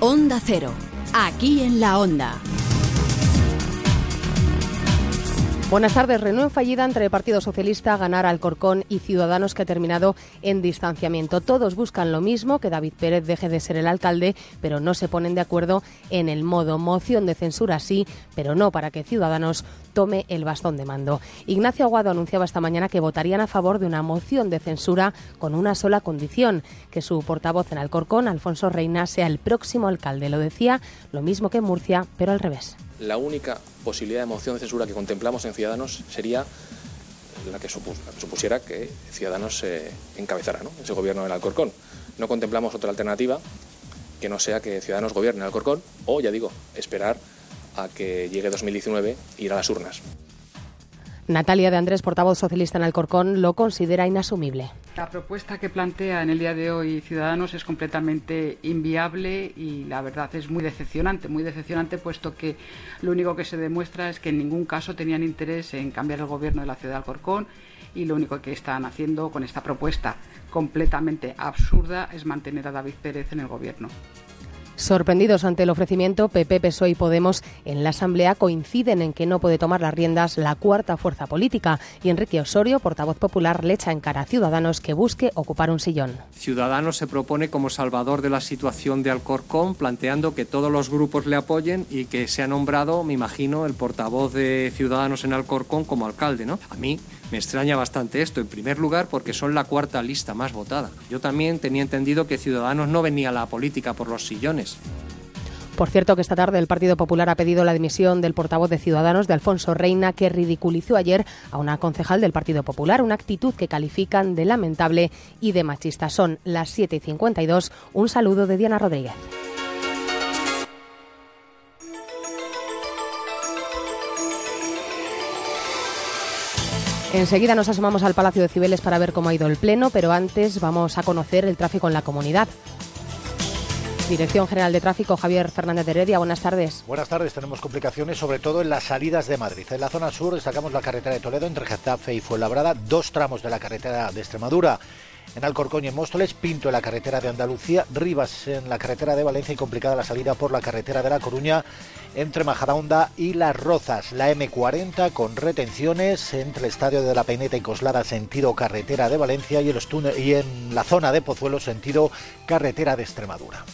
Onda Cero, aquí en la Onda. Buenas tardes. Reunión fallida entre el Partido Socialista, Ganar Alcorcón y Ciudadanos que ha terminado en distanciamiento. Todos buscan lo mismo, que David Pérez deje de ser el alcalde, pero no se ponen de acuerdo en el modo. Moción de censura sí, pero no para que Ciudadanos tome el bastón de mando. Ignacio Aguado anunciaba esta mañana que votarían a favor de una moción de censura con una sola condición, que su portavoz en Alcorcón, Alfonso Reina, sea el próximo alcalde. Lo decía lo mismo que en Murcia, pero al revés la única posibilidad de moción de censura que contemplamos en Ciudadanos sería la que, supusiera que Ciudadanos se encabezara ese gobierno del Alcorcón. No contemplamos otra alternativa que no sea que Ciudadanos gobierne Alcorcón o, ya digo, esperar a que llegue 2019 e ir a las urnas. Natalia de Andrés, portavoz socialista en Alcorcón, lo considera inasumible. La propuesta que plantea en el día de hoy Ciudadanos es completamente inviable y la verdad es muy decepcionante, muy decepcionante, puesto que lo único que se demuestra es que en ningún caso tenían interés en cambiar el gobierno de la ciudad de Alcorcón y lo único que están haciendo con esta propuesta completamente absurda es mantener a David Pérez en el gobierno. Sorprendidos ante el ofrecimiento, PP, PSOE y Podemos en la Asamblea coinciden en que no puede tomar las riendas la cuarta fuerza política y Enrique Osorio, portavoz popular, le echa en cara a Ciudadanos que busque ocupar un sillón. Ciudadanos se propone como salvador de la situación de Alcorcón, planteando que todos los grupos le apoyen y que se ha nombrado, me imagino, el portavoz de Ciudadanos en Alcorcón como alcalde, ¿no? A mí me extraña bastante esto, en primer lugar porque son la cuarta lista más votada. Yo también tenía entendido que Ciudadanos no venía a la política por los sillones. Por cierto, que esta tarde el Partido Popular ha pedido la dimisión del portavoz de Ciudadanos, de Alfonso Reina, que ridiculizó ayer a una concejal del Partido Popular, una actitud que califican de lamentable y de machista. Son las 7 y 52. Un saludo de Diana Rodríguez. Enseguida nos asomamos al Palacio de Cibeles para ver cómo ha ido el Pleno, pero antes vamos a conocer el tráfico en la comunidad. Dirección General de Tráfico, Javier Fernández de Heredia, buenas tardes. Buenas tardes, tenemos complicaciones sobre todo en las salidas de Madrid. En la zona sur destacamos la carretera de Toledo entre Getafe y Fuenlabrada, dos tramos de la carretera de Extremadura en Alcorcón y en Móstoles, Pinto en la carretera de Andalucía, Rivas en la carretera de Valencia y complicada la salida por la carretera de La Coruña entre Majadahonda y Las Rozas. La M40 con retenciones entre el estadio de la Peineta y Coslada sentido carretera de Valencia y en la zona de Pozuelo sentido carretera de Extremadura.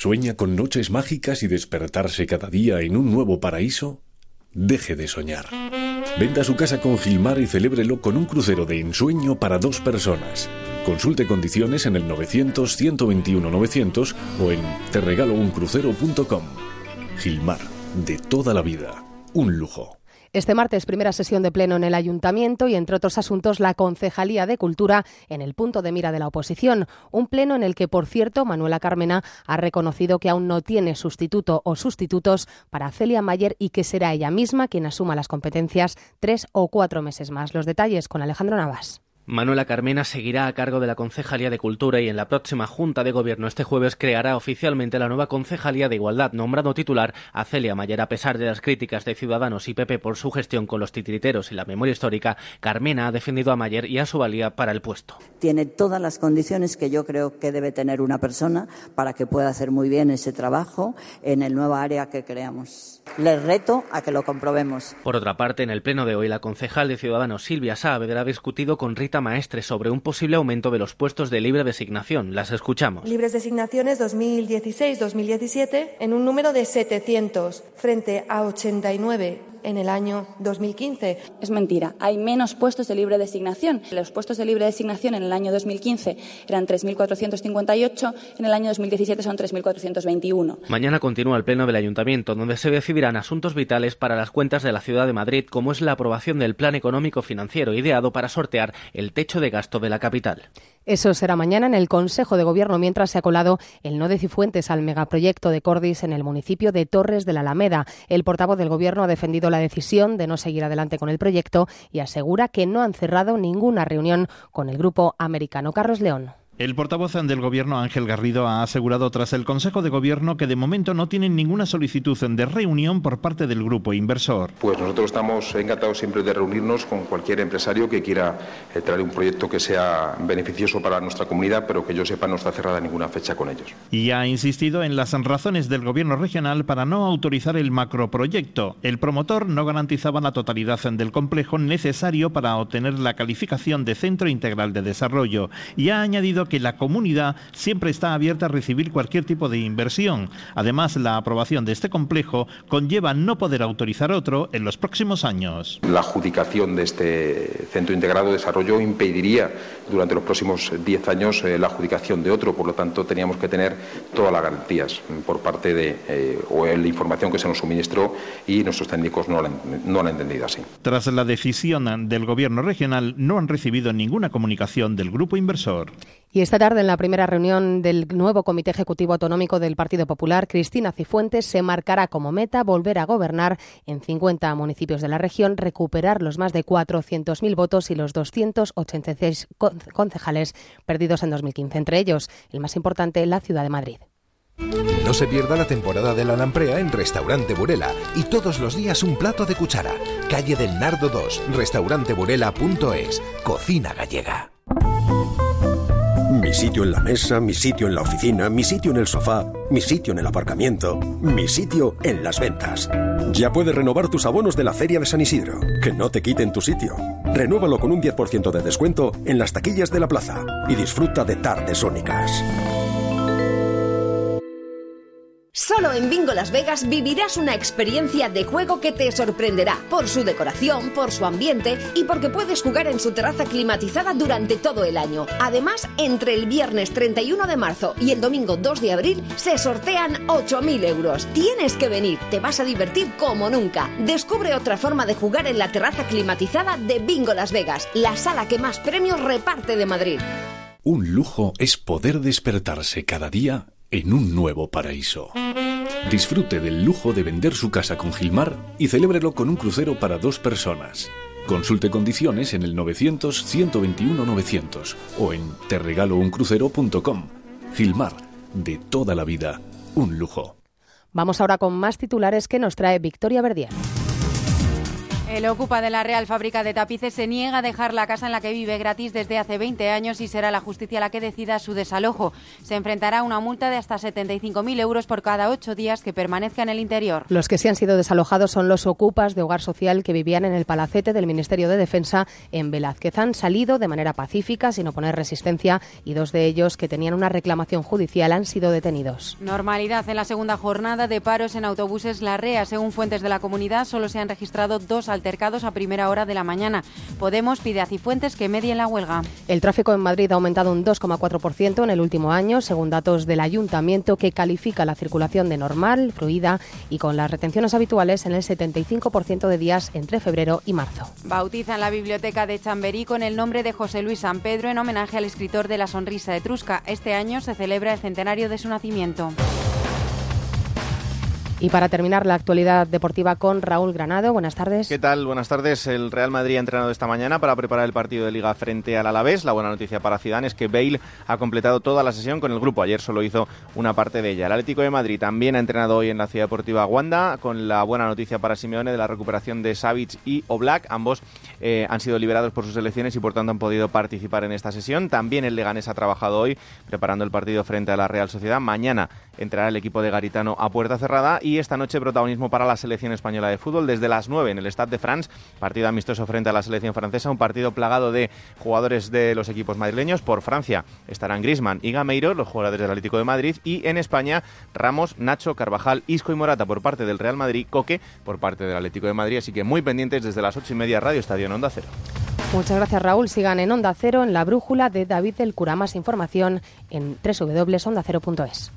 ¿Sueña con noches mágicas y despertarse cada día en un nuevo paraíso? deje de soñar. Venda su casa con Gilmar y celébrelo con un crucero de ensueño para dos personas. Consulte condiciones en el 900-121-900 o en terregalouncrucero.com. Gilmar, de toda la vida, un lujo. Este martes, primera sesión de pleno en el Ayuntamiento y, entre otros asuntos, la Concejalía de Cultura en el punto de mira de la oposición. Un pleno en el que, por cierto, Manuela Carmena ha reconocido que aún no tiene sustituto o sustitutos para Celia Mayer y que será ella misma quien asuma las competencias tres o cuatro meses más. Los detalles con Alejandro Navas. Manuela Carmena seguirá a cargo de la Concejalía de Cultura y en la próxima Junta de Gobierno este jueves creará oficialmente la nueva Concejalía de Igualdad, nombrando titular a Celia Mayer. A pesar de las críticas de Ciudadanos y PP por su gestión con los titiriteros y la memoria histórica, Carmena ha defendido a Mayer y a su valía para el puesto. Tiene todas las condiciones que yo creo que debe tener una persona para que pueda hacer muy bien ese trabajo en el nuevo área que creamos. Les reto a que lo comprobemos. Por otra parte, en el pleno de hoy, la concejal de Ciudadanos Silvia Saavedra ha discutido con Rita Maestre sobre un posible aumento de los puestos de libre designación. Las escuchamos. Libres designaciones 2016-2017 en un número de 700 frente a 89 en el año 2015. Es mentira, hay menos puestos de libre designación. Los puestos de libre designación en el año 2015 eran 3.458, en el año 2017 son 3.421. Mañana continúa el Pleno del Ayuntamiento, donde se decidirán asuntos vitales para las cuentas de la Ciudad de Madrid, como es la aprobación del Plan Económico Financiero ideado para sortear el techo de gasto de la capital. Eso será mañana en el Consejo de Gobierno, mientras se ha colado el no de Cifuentes al megaproyecto de Cordis en el municipio de Torres de la Alameda. El portavoz del Gobierno ha defendido la decisión de no seguir adelante con el proyecto y asegura que no han cerrado ninguna reunión con el grupo americano Carlos León. El portavoz del Gobierno, Ángel Garrido, ha asegurado tras el Consejo de Gobierno que de momento no tienen ninguna solicitud de reunión por parte del grupo inversor. Pues nosotros estamos encantados siempre de reunirnos con cualquier empresario que quiera eh, traer un proyecto que sea beneficioso para nuestra comunidad, pero que yo sepa no está cerrada ninguna fecha con ellos. Y ha insistido en las razones del Gobierno regional para no autorizar el macroproyecto. El promotor no garantizaba la totalidad del complejo necesario para obtener la calificación de Centro Integral de Desarrollo y ha añadido que la comunidad siempre está abierta a recibir cualquier tipo de inversión. Además, la aprobación de este complejo conlleva no poder autorizar otro en los próximos años. La adjudicación de este Centro Integrado de Desarrollo impediría durante los próximos 10 años eh, la adjudicación de otro, por lo tanto teníamos que tener todas las garantías por parte de eh, o la información que se nos suministró y nuestros técnicos no la, no la han entendido así. Tras la decisión del Gobierno regional, no han recibido ninguna comunicación del grupo inversor. Y esta tarde, en la primera reunión del nuevo Comité Ejecutivo Autonómico del Partido Popular, Cristina Cifuentes se marcará como meta volver a gobernar en 50 municipios de la región, recuperar los más de 400.000 votos y los 286 concejales perdidos en 2015, entre ellos el más importante, la ciudad de Madrid. No se pierda la temporada de la lamprea en Restaurante Burela y todos los días un plato de cuchara. Calle del Nardo 2, restauranteburela.es, cocina gallega. Mi sitio en la mesa, mi sitio en la oficina, mi sitio en el sofá, mi sitio en el aparcamiento, mi sitio en las ventas. Ya puedes renovar tus abonos de la Feria de San Isidro. Que no te quiten tu sitio. Renúvalo con un 10% de descuento en las taquillas de la plaza y disfruta de tardes únicas. Solo en Bingo Las Vegas vivirás una experiencia de juego que te sorprenderá por su decoración, por su ambiente y porque puedes jugar en su terraza climatizada durante todo el año. Además, entre el viernes 31 de marzo y el domingo 2 de abril se sortean 8.000 euros. Tienes que venir, te vas a divertir como nunca. Descubre otra forma de jugar en la terraza climatizada de Bingo Las Vegas, la sala que más premios reparte de Madrid. Un lujo es poder despertarse cada día en un nuevo paraíso. Disfrute del lujo de vender su casa con Gilmar y celébrelo con un crucero para dos personas. Consulte condiciones en el 900-121-900 o en terregalouncrucero.com. Gilmar, de toda la vida, un lujo. Vamos ahora con más titulares que nos trae Victoria Verdier. El ocupa de la Real Fábrica de Tapices se niega a dejar la casa en la que vive gratis desde hace 20 años y será la justicia la que decida su desalojo. Se enfrentará a una multa de hasta 75.000 euros por cada ocho días que permanezca en el interior. Los que sí han sido desalojados son los ocupas de hogar social que vivían en el palacete del Ministerio de Defensa en Velázquez. Han salido de manera pacífica, sin oponer resistencia, y dos de ellos que tenían una reclamación judicial han sido detenidos. Normalidad en la segunda jornada de paros en autobuses La Rea. Según fuentes de la comunidad, solo se han registrado dos altercados a primera hora de la mañana. Podemos pide a Cifuentes que medien la huelga. El tráfico en Madrid ha aumentado un 2,4% en el último año, según datos del ayuntamiento que califica la circulación de normal, fluida y con las retenciones habituales en el 75% de días entre febrero y marzo. Bautizan la biblioteca de Chamberí con el nombre de José Luis San Pedro en homenaje al escritor de La Sonrisa Etrusca. Este año se celebra el centenario de su nacimiento. Y para terminar la actualidad deportiva con Raúl Granado. Buenas tardes. ¿Qué tal? Buenas tardes. El Real Madrid ha entrenado esta mañana para preparar el partido de Liga frente al Alavés. La buena noticia para Zidane es que Bale ha completado toda la sesión con el grupo. Ayer solo hizo una parte de ella. El Atlético de Madrid también ha entrenado hoy en la Ciudad Deportiva Wanda con la buena noticia para Simeone de la recuperación de Savic y Oblak. Ambos eh, han sido liberados por sus elecciones y por tanto han podido participar en esta sesión. También el Leganés ha trabajado hoy preparando el partido frente a la Real Sociedad. Mañana entrará el equipo de Garitano a puerta cerrada y esta noche protagonismo para la selección española de fútbol desde las 9 en el Stade de France, partido amistoso frente a la selección francesa, un partido plagado de jugadores de los equipos madrileños. Por Francia estarán Grisman y Gameiro, los jugadores del Atlético de Madrid, y en España Ramos, Nacho, Carvajal, Isco y Morata por parte del Real Madrid, Coque por parte del Atlético de Madrid, así que muy pendientes desde las 8 y media Radio Estadio en Onda Cero. Muchas gracias Raúl. Sigan en Onda Cero en la brújula de David del Cura. Más información en www.ondacero.es.